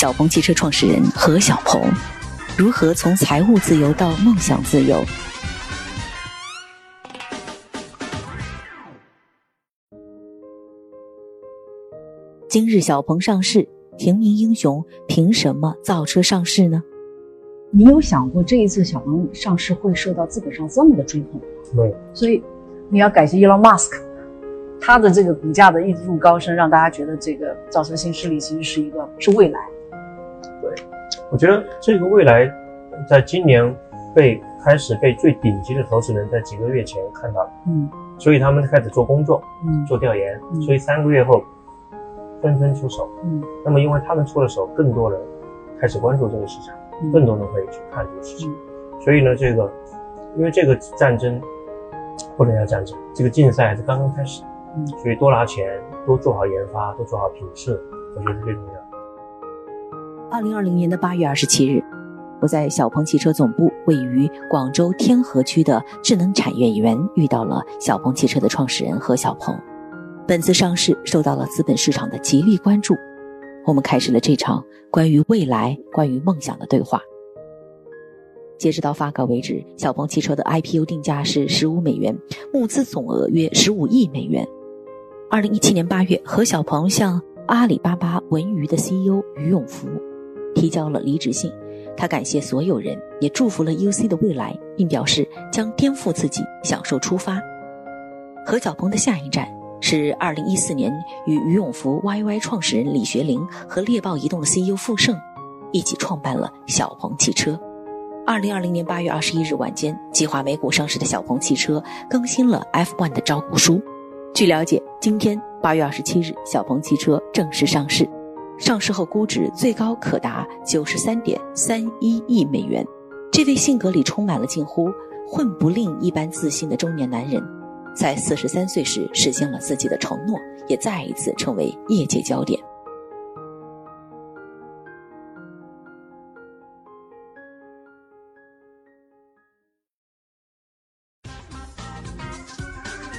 小鹏汽车创始人何小鹏，如何从财务自由到梦想自由？今日小鹏上市，平民英雄凭什么造车上市呢？你有想过这一次小鹏上市会受到资本上这么的追捧吗？对，所以你要感谢 Elon Musk，他的这个股价的一路高升，让大家觉得这个造车新势力其实是一个是未来。对，我觉得这个未来在今年被开始被最顶级的投资人在几个月前看到，嗯所以他们开始做工作、嗯做调研，嗯所以三个月后纷纷出手。嗯那么因为他们出了手，更多人开始关注这个市场，嗯更多人会去看这个市场。嗯所以呢，这个因为这个战争不能叫战争，这个竞赛还是刚刚开始，嗯所以多拿钱，多做好研发，多做好品质，我觉得是最重要的。二零二零年的八月二十七日，我在小鹏汽车总部位于广州天河区的智能产业园遇到了小鹏汽车的创始人何小鹏。本次上市受到了资本市场的极力关注，我们开始了这场关于未来、关于梦想的对话。截止到发稿为止，小鹏汽车的 IPO 定价是十五美元，募资总额约十五亿美元。二零一七年八月，何小鹏向阿里巴巴文娱的 CEO 于永福提交了离职信，他感谢所有人，也祝福了 UC 的未来，并表示将颠覆自己，享受出发。何小鹏的下一站是二零一四年与于永福 YY 创始人李学林和猎豹移动的 CEO 傅盛一起创办了小鹏汽车。二零二零年八月二十一日晚间，计划美股上市的小鹏汽车更新了 F1 的招股书。据了解，今天八月二十七日，小鹏汽车正式上市，上市后估值最高可达九十三点三一亿美元。这位性格里充满了近乎混不吝一般自信的中年男人，在四十三岁时实现了自己的承诺，也再一次成为业界焦点。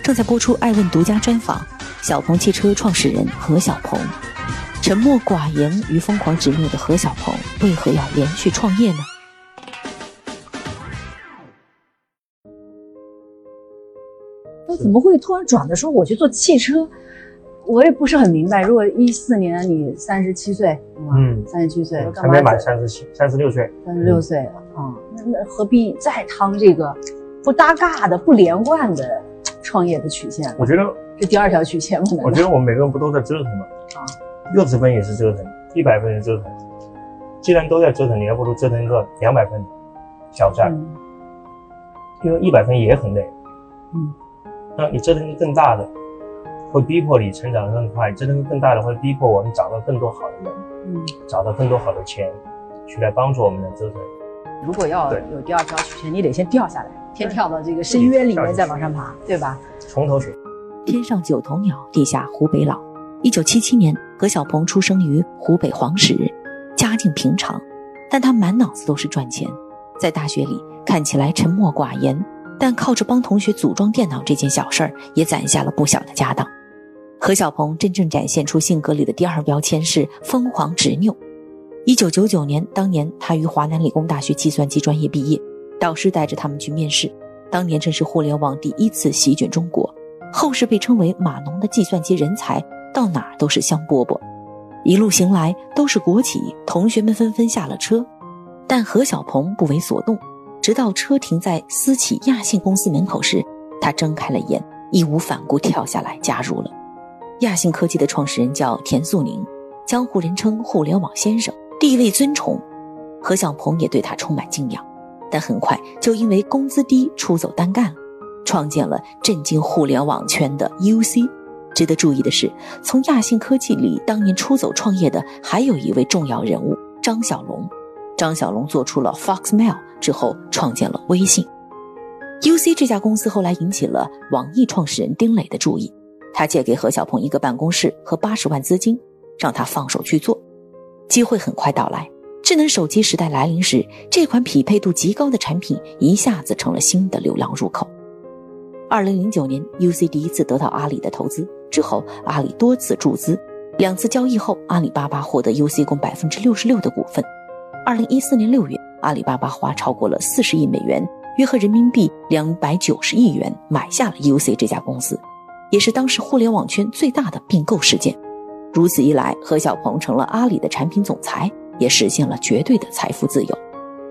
正在播出《爱问》独家专访，小鹏汽车创始人何小鹏。沉默寡言与疯狂执拗的何小鹏，为何要连续创业呢？他怎么会突然转的说我去做汽车？我也不是很明白。如果一四年你三十七岁，嗯三十七岁，还没满三十七、三十六岁，三十六岁了啊？那那何必再趟这个不搭嘎的、不连贯的创业的曲线？我觉得，这第二条曲线我觉得我们每个人不都在折腾吗？啊，六十分也是折腾，一百分也是折腾。既然都在折腾，你还不如折腾一个两百分挑战，嗯因为一百分也很累。嗯，那你折腾一个更大的，会逼迫你成长得更快；折腾一个更大的，会逼迫我们找到更多好的人，嗯，找到更多好的钱，去来帮助我们来折腾。如果要有第二条曲线，你得先掉下来，先跳到这个深渊里面，再往上爬，对吧？从头学。天上九头鸟，地下湖北佬。一九七七年，何小鹏出生于湖北黄石，家境平常，但他满脑子都是赚钱。在大学里看起来沉默寡言，但靠着帮同学组装电脑这件小事儿，也攒下了不小的家当。何小鹏真正展现出性格里的第二标签是疯狂执拗。一九九九年，当年他于华南理工大学计算机专业毕业，导师带着他们去面试。当年正是互联网第一次席卷中国，后世被称为码农的计算机人才，到哪儿都是香饽饽。一路行来都是国企，同学们纷纷下了车，但何小鹏不为所动。直到车停在私企亚信公司门口时，他睁开了眼，义无反顾跳下来加入了。亚信科技的创始人叫田素宁，江湖人称“互联网先生”，地位尊崇。何小鹏也对他充满敬仰，但很快就因为工资低出走单干，创建了震惊互联网圈的 UC。值得注意的是，从亚信科技里当年出走创业的还有一位重要人物张小龙。张小龙做出了 Foxmail 之后，创建了微信。UC 这家公司后来引起了网易创始人丁磊的注意，他借给何小鹏一个办公室和八十万资金，让他放手去做。机会很快到来，智能手机时代来临时，这款匹配度极高的产品一下子成了新的流量入口。二零零九年，UC 第一次得到阿里的投资之后，阿里多次注资，两次交易后，阿里巴巴获得 UC 共百分之六十六的股份。二零一四年六月，阿里巴巴花超过了四十亿美元。约合人民币两百九十亿元买下了 UC 这家公司，也是当时互联网圈最大的并购事件。如此一来，何小鹏成了阿里的产品总裁，也实现了绝对的财富自由。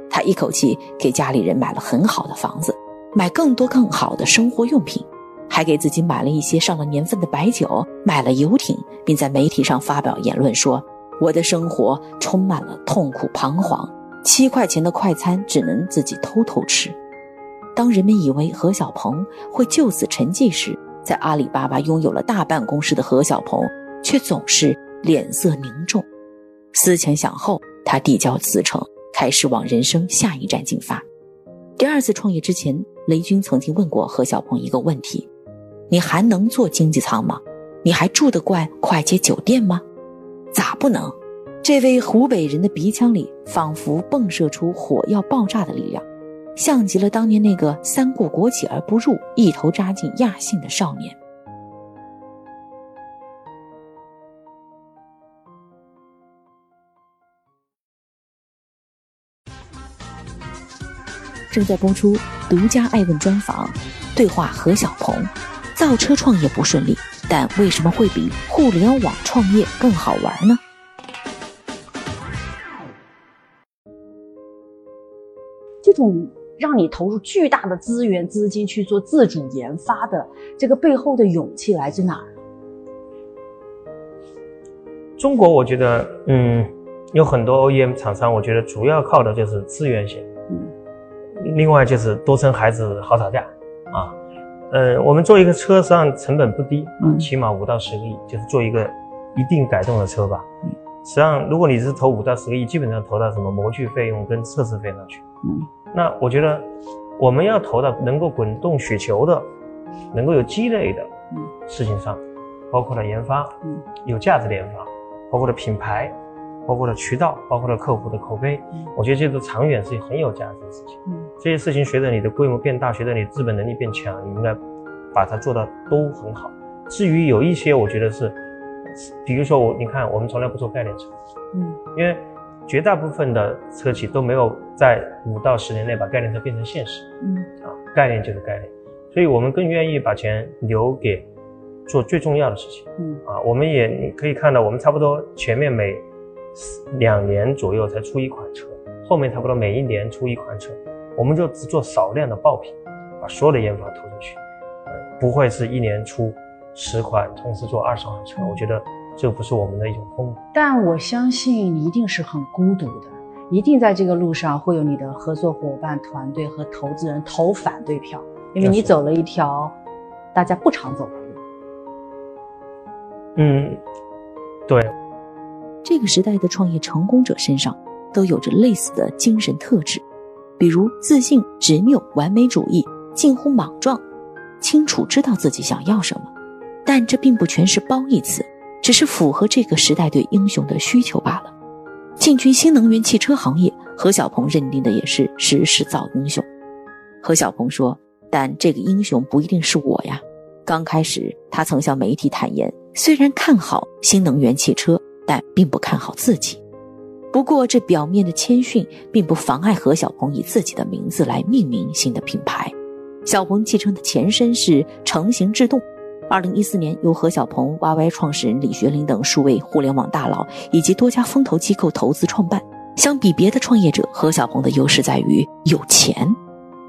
他一口气给家里人买了很好的房子，买更多更好的生活用品，还给自己买了一些上了年份的白酒，买了游艇，并在媒体上发表言论说：“我的生活充满了痛苦彷徨，七块钱的快餐只能自己偷偷吃。”当人们以为何小鹏会就此沉寂时，在阿里巴巴拥有了大办公室的何小鹏，却总是脸色凝重。思前想后，他递交辞呈，开始往人生下一站进发。第二次创业之前，雷军曾经问过何小鹏一个问题：“你还能坐经济舱吗？你还住得惯快捷酒店吗？”“咋不能？”这位湖北人的鼻腔里仿佛迸射出火药爆炸的力量。像极了当年那个三顾国企而不入，一头扎进亚信的少年。正在播出独家爱问专访，对话何小鹏。造车创业不顺利，但为什么会比互联网创业更好玩呢？这种。让你投入巨大的资源资金去做自主研发的这个背后的勇气来自哪儿？中国，我觉得，嗯，有很多 OEM 厂商，我觉得主要靠的就是资源型，嗯，另外就是多生孩子好吵架，啊，呃，我们做一个车实际上成本不低，嗯，起码五到十个亿，就是做一个一定改动的车吧，嗯，实际上如果你是投五到十个亿，基本上投到什么模具费用跟测试费上去，嗯。那我觉得，我们要投到能够滚动雪球的，能够有积累的事情上，包括了研发，嗯。有价值的研发，包括了品牌，包括了渠道，包括了客户的口碑。我觉得这个长远是很有价值的事情。这些事情随着你的规模变大，随着你资本能力变强，你应该把它做到都很好。至于有一些，我觉得是，比如说我，你看我们从来不做概念车，嗯，因为。绝大部分的车企都没有在五到十年内把概念车变成现实。嗯，啊，概念就是概念，所以我们更愿意把钱留给做最重要的事情。嗯，啊，我们也你可以看到，我们差不多前面每两年左右才出一款车，后面差不多每一年出一款车，我们就只做少量的爆品，把所有的研发投进去，不会是一年出十款，同时做二十款车。我觉得。这不是我们的一种风格，但我相信你一定是很孤独的，一定在这个路上会有你的合作伙伴、团队和投资人投反对票，因为你走了一条大家不常走的路。嗯，对。这个时代的创业成功者身上都有着类似的精神特质，比如自信、执拗、完美主义、近乎莽撞，清楚知道自己想要什么，但这并不全是褒义词。只是符合这个时代对英雄的需求罢了。进军新能源汽车行业，何小鹏认定的也是时势造英雄。何小鹏说：“但这个英雄不一定是我呀。”刚开始，他曾向媒体坦言，虽然看好新能源汽车，但并不看好自己。不过，这表面的谦逊并不妨碍何小鹏以自己的名字来命名新的品牌。小鹏汽车的前身是成行制动。二零一四年，由何小鹏、YY 创始人李学林等数位互联网大佬以及多家风投机构投资创办。相比别的创业者，何小鹏的优势在于有钱，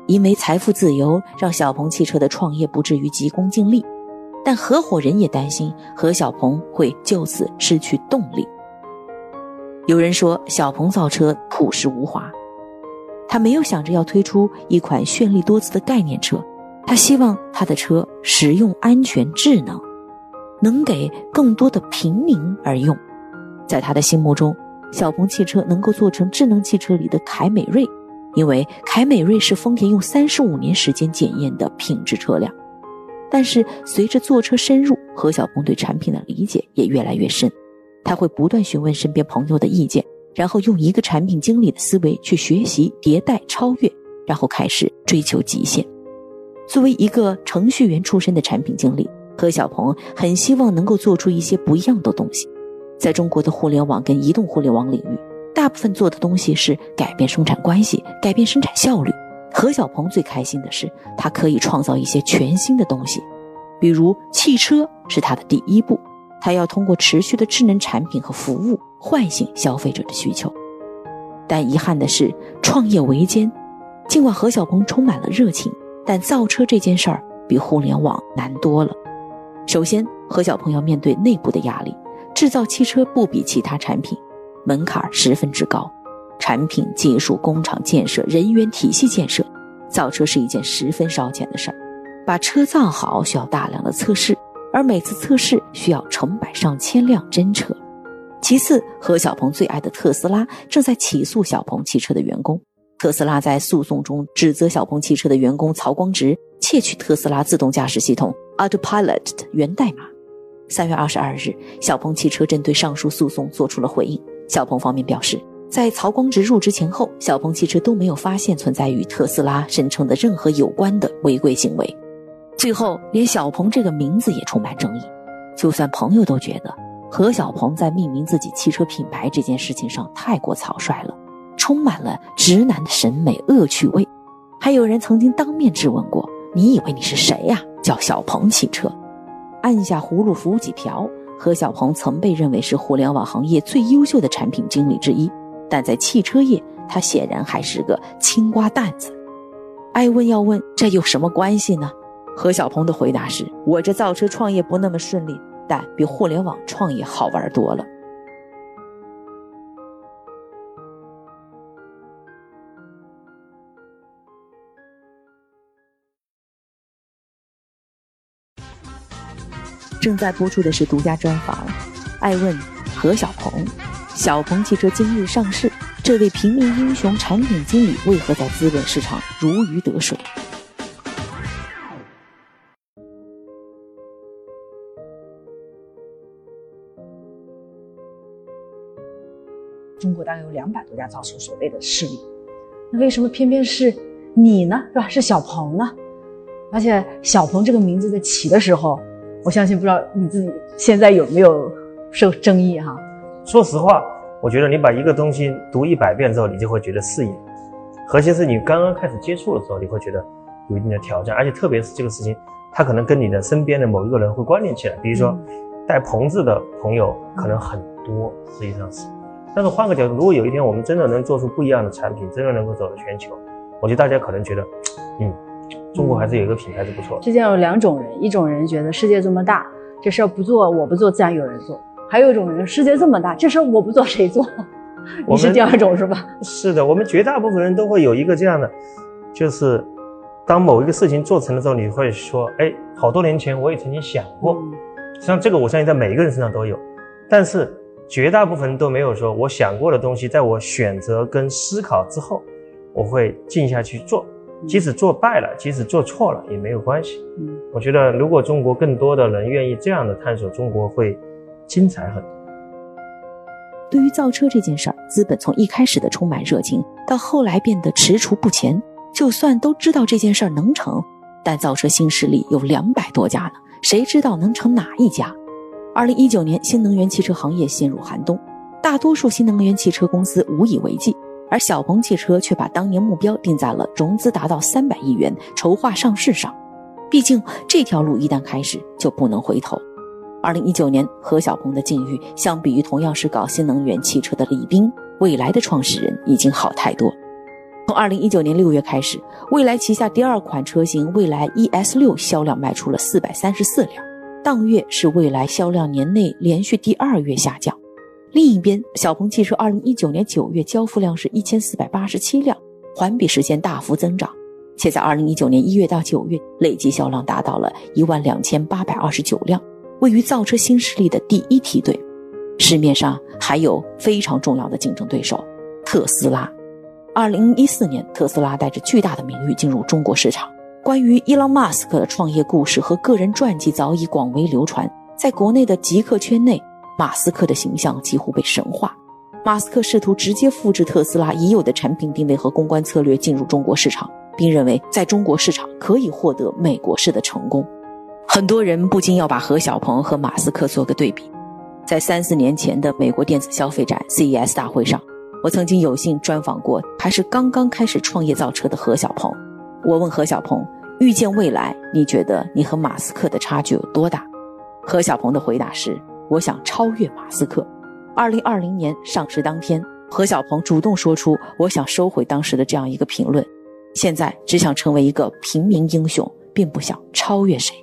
因为财富自由让小鹏汽车的创业不至于急功近利。但合伙人也担心何小鹏会就此失去动力。有人说，小鹏造车朴实无华，他没有想着要推出一款绚丽多姿的概念车。他希望他的车实用、安全、智能，能给更多的平民而用。在他的心目中，小鹏汽车能够做成智能汽车里的凯美瑞，因为凯美瑞是丰田用三十五年时间检验的品质车辆。但是随着坐车深入，何小鹏对产品的理解也越来越深，他会不断询问身边朋友的意见，然后用一个产品经理的思维去学习、迭代、超越，然后开始追求极限。作为一个程序员出身的产品经理。何小鹏很希望能够做出一些不一样的东西，在中国的互联网跟移动互联网领域，大部分做的东西是改变生产关系、改变生产效率。何小鹏最开心的是，他可以创造一些全新的东西，比如汽车是他的第一步，他要通过持续的智能产品和服务唤醒消费者的需求。但遗憾的是，创业维艰，尽管何小鹏充满了热情，但造车这件事儿比互联网难多了。首先，何小鹏要面对内部的压力。制造汽车不比其他产品，门槛十分之高，产品、技术、工厂建设、人员体系建设，造车是一件十分烧钱的事儿。把车造好需要大量的测试，而每次测试需要成百上千辆真车。其次，何小鹏最爱的特斯拉正在起诉小鹏汽车的员工。特斯拉在诉讼中指责小鹏汽车的员工曹光直窃取特斯拉自动驾驶系统。Autopilot 的源代码。三月二十二日，小鹏汽车针对上述诉讼做出了回应。小鹏方面表示，在曹光直入职前后，小鹏汽车都没有发现存在与特斯拉声称的任何有关的违规行为。最后，连小鹏这个名字也充满争议。就算朋友都觉得何小鹏在命名自己汽车品牌这件事情上太过草率了，充满了直男的审美恶趣味。还有人曾经当面质问过。你以为你是谁呀？叫小鹏汽车，按下葫芦浮几瓢。何小鹏曾被认为是互联网行业最优秀的产品经理之一，但在汽车业，他显然还是个青瓜蛋子。艾问要问这有什么关系呢？何小鹏的回答是：我这造车创业不那么顺利，但比互联网创业好玩多了。正在播出的是独家专访，爱问何小鹏，小鹏汽车今日上市，这位平民英雄产品经理为何在资本市场如鱼得水？中国大概有两百多家造车所谓的势力，那为什么偏偏是你呢？是吧？是小鹏呢？而且小鹏这个名字在起的时候。我相信不知道你自己现在有没有受争议哈？说实话，我觉得你把一个东西读一百遍之后，你就会觉得适应。核心是你刚刚开始接触的时候，你会觉得有一定的挑战，而且特别是这个事情，它可能跟你的身边的某一个人会关联起来。比如说，带棚子的朋友可能很多，实际上是。但是换个角度，如果有一天我们真的能做出不一样的产品，真的能够走到全球，我觉得大家可能觉得，嗯。中国还是有一个品牌是不错。世界上有两种人，一种人觉得世界这么大，这事儿不做我不做，自然有人做；还有一种人，世界这么大，这事儿我不做谁做？你是第二种是吧？是的，我们绝大部分人都会有一个这样的，就是当某一个事情做成了之后，你会说：“哎，好多年前我也曾经想过。”实际上，这个我相信在每一个人身上都有，但是绝大部分人都没有说：“我想过的东西，在我选择跟思考之后，我会静下去做。”即使做败了，即使做错了也没有关系。嗯，我觉得如果中国更多的人愿意这样的探索，中国会精彩很多。对于造车这件事儿，资本从一开始的充满热情，到后来变得踟蹰不前。就算都知道这件事儿能成，但造车新势力有两百多家呢，谁知道能成哪一家？二零一九年，新能源汽车行业陷入寒冬，大多数新能源汽车公司无以为继。而小鹏汽车却把当年目标定在了融资达到三百亿元、筹划上市上。毕竟这条路一旦开始就不能回头。二零一九年，何小鹏的境遇相比于同样是搞新能源汽车的李斌、蔚来的创始人已经好太多。从二零一九年六月开始，蔚来旗下第二款车型蔚来 ES 六销量卖出了四百三十四辆，当月是蔚来销量年内连续第二月下降。另一边，小鹏汽车二零一九年九月交付量是一千四百八十七辆，环比实现大幅增长，且在二零一九年一月到九月累计销量达到了一万两千八百二十九辆，位于造车新势力的第一梯队。市面上还有非常重要的竞争对手特斯拉。二零一四年，特斯拉带着巨大的名誉进入中国市场。关于伊朗马斯克的创业故事和个人传记早已广为流传，在国内的极客圈内，马斯克的形象几乎被神化。马斯克试图直接复制特斯拉已有的产品定位和公关策略进入中国市场，并认为在中国市场可以获得美国式的成功。很多人不禁要把何小鹏和马斯克做个对比。在三四年前的美国电子消费展 CES 大会上，我曾经有幸专访过还是刚刚开始创业造车的何小鹏。我问何小鹏：“遇见未来，你觉得你和马斯克的差距有多大？”何小鹏的回答是：“我想超越马斯克。”二零二零年上市当天，何小鹏主动说出：“我想收回当时的这样一个评论，现在只想成为一个平民英雄，并不想超越谁。”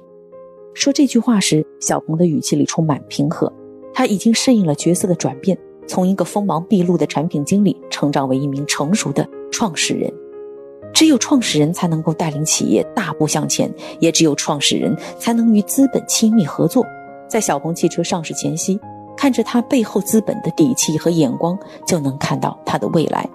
说这句话时，小鹏的语气里充满平和。他已经适应了角色的转变，从一个锋芒毕露的产品经理，成长为一名成熟的创始人。只有创始人才能够带领企业大步向前，也只有创始人才能与资本亲密合作。在小鹏汽车上市前夕，看着他背后资本的底气和眼光，就能看到他的未来。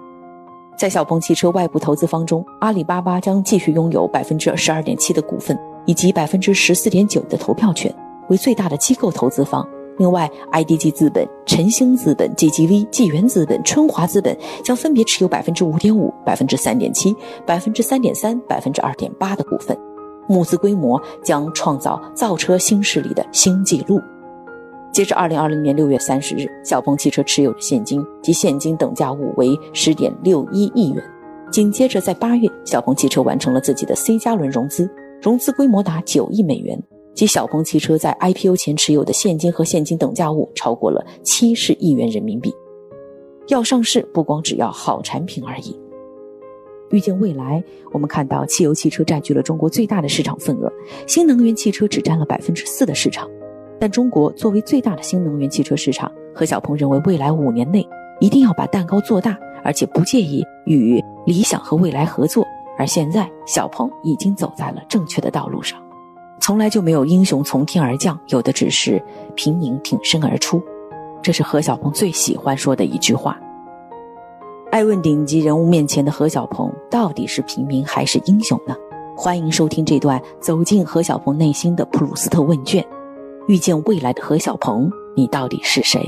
在小鹏汽车外部投资方中，阿里巴巴将继续拥有百分之十二点七的股份以及百分之十四点九的投票权，为最大的机构投资方。另外，IDG 资本、晨星资本、GGV、纪元资本、春华资本将分别持有百分之五点五、百分之三点七、百分之三点三、百分之二点八的股份，募资规模将创造造车新势力的新纪录。截至二零二零年六月三十日，小鹏汽车持有的现金及现金等价物为十点六一亿元。紧接着，在八月，小鹏汽车完成了自己的 C 加轮融资，融资规模达九亿美元。即小鹏汽车在 IPO 前持有的现金和现金等价物超过了七十亿元人民币。要上市，不光只要好产品而已。预见未来，我们看到汽油汽车占据了中国最大的市场份额，新能源汽车只占了百分之四的市场。但中国作为最大的新能源汽车市场，何小鹏认为未来五年内一定要把蛋糕做大，而且不介意与理想和未来合作。而现在，小鹏已经走在了正确的道路上。从来就没有英雄从天而降，有的只是平民挺身而出。这是何小鹏最喜欢说的一句话。爱问顶级人物面前的何小鹏，到底是平民还是英雄呢？欢迎收听这段走进何小鹏内心的普鲁斯特问卷。遇见未来的何小鹏，你到底是谁？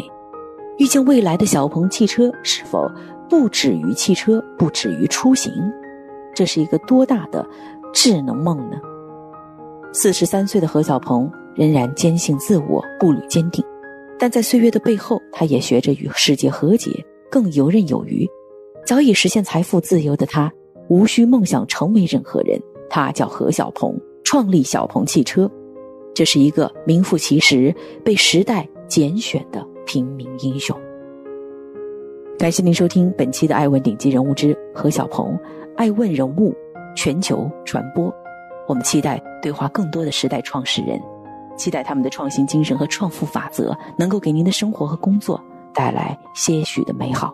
遇见未来的小鹏汽车，是否不止于汽车，不止于出行？这是一个多大的智能梦呢？四十三岁的何小鹏仍然坚信自我，步履坚定，但在岁月的背后，他也学着与世界和解，更游刃有余。早已实现财富自由的他，无需梦想成为任何人。他叫何小鹏，创立小鹏汽车，这是一个名副其实被时代拣选的平民英雄。感谢您收听本期的《爱问顶级人物之何小鹏》，爱问人物全球传播。我们期待对话更多的时代创始人，期待他们的创新精神和创富法则能够给您的生活和工作带来些许的美好。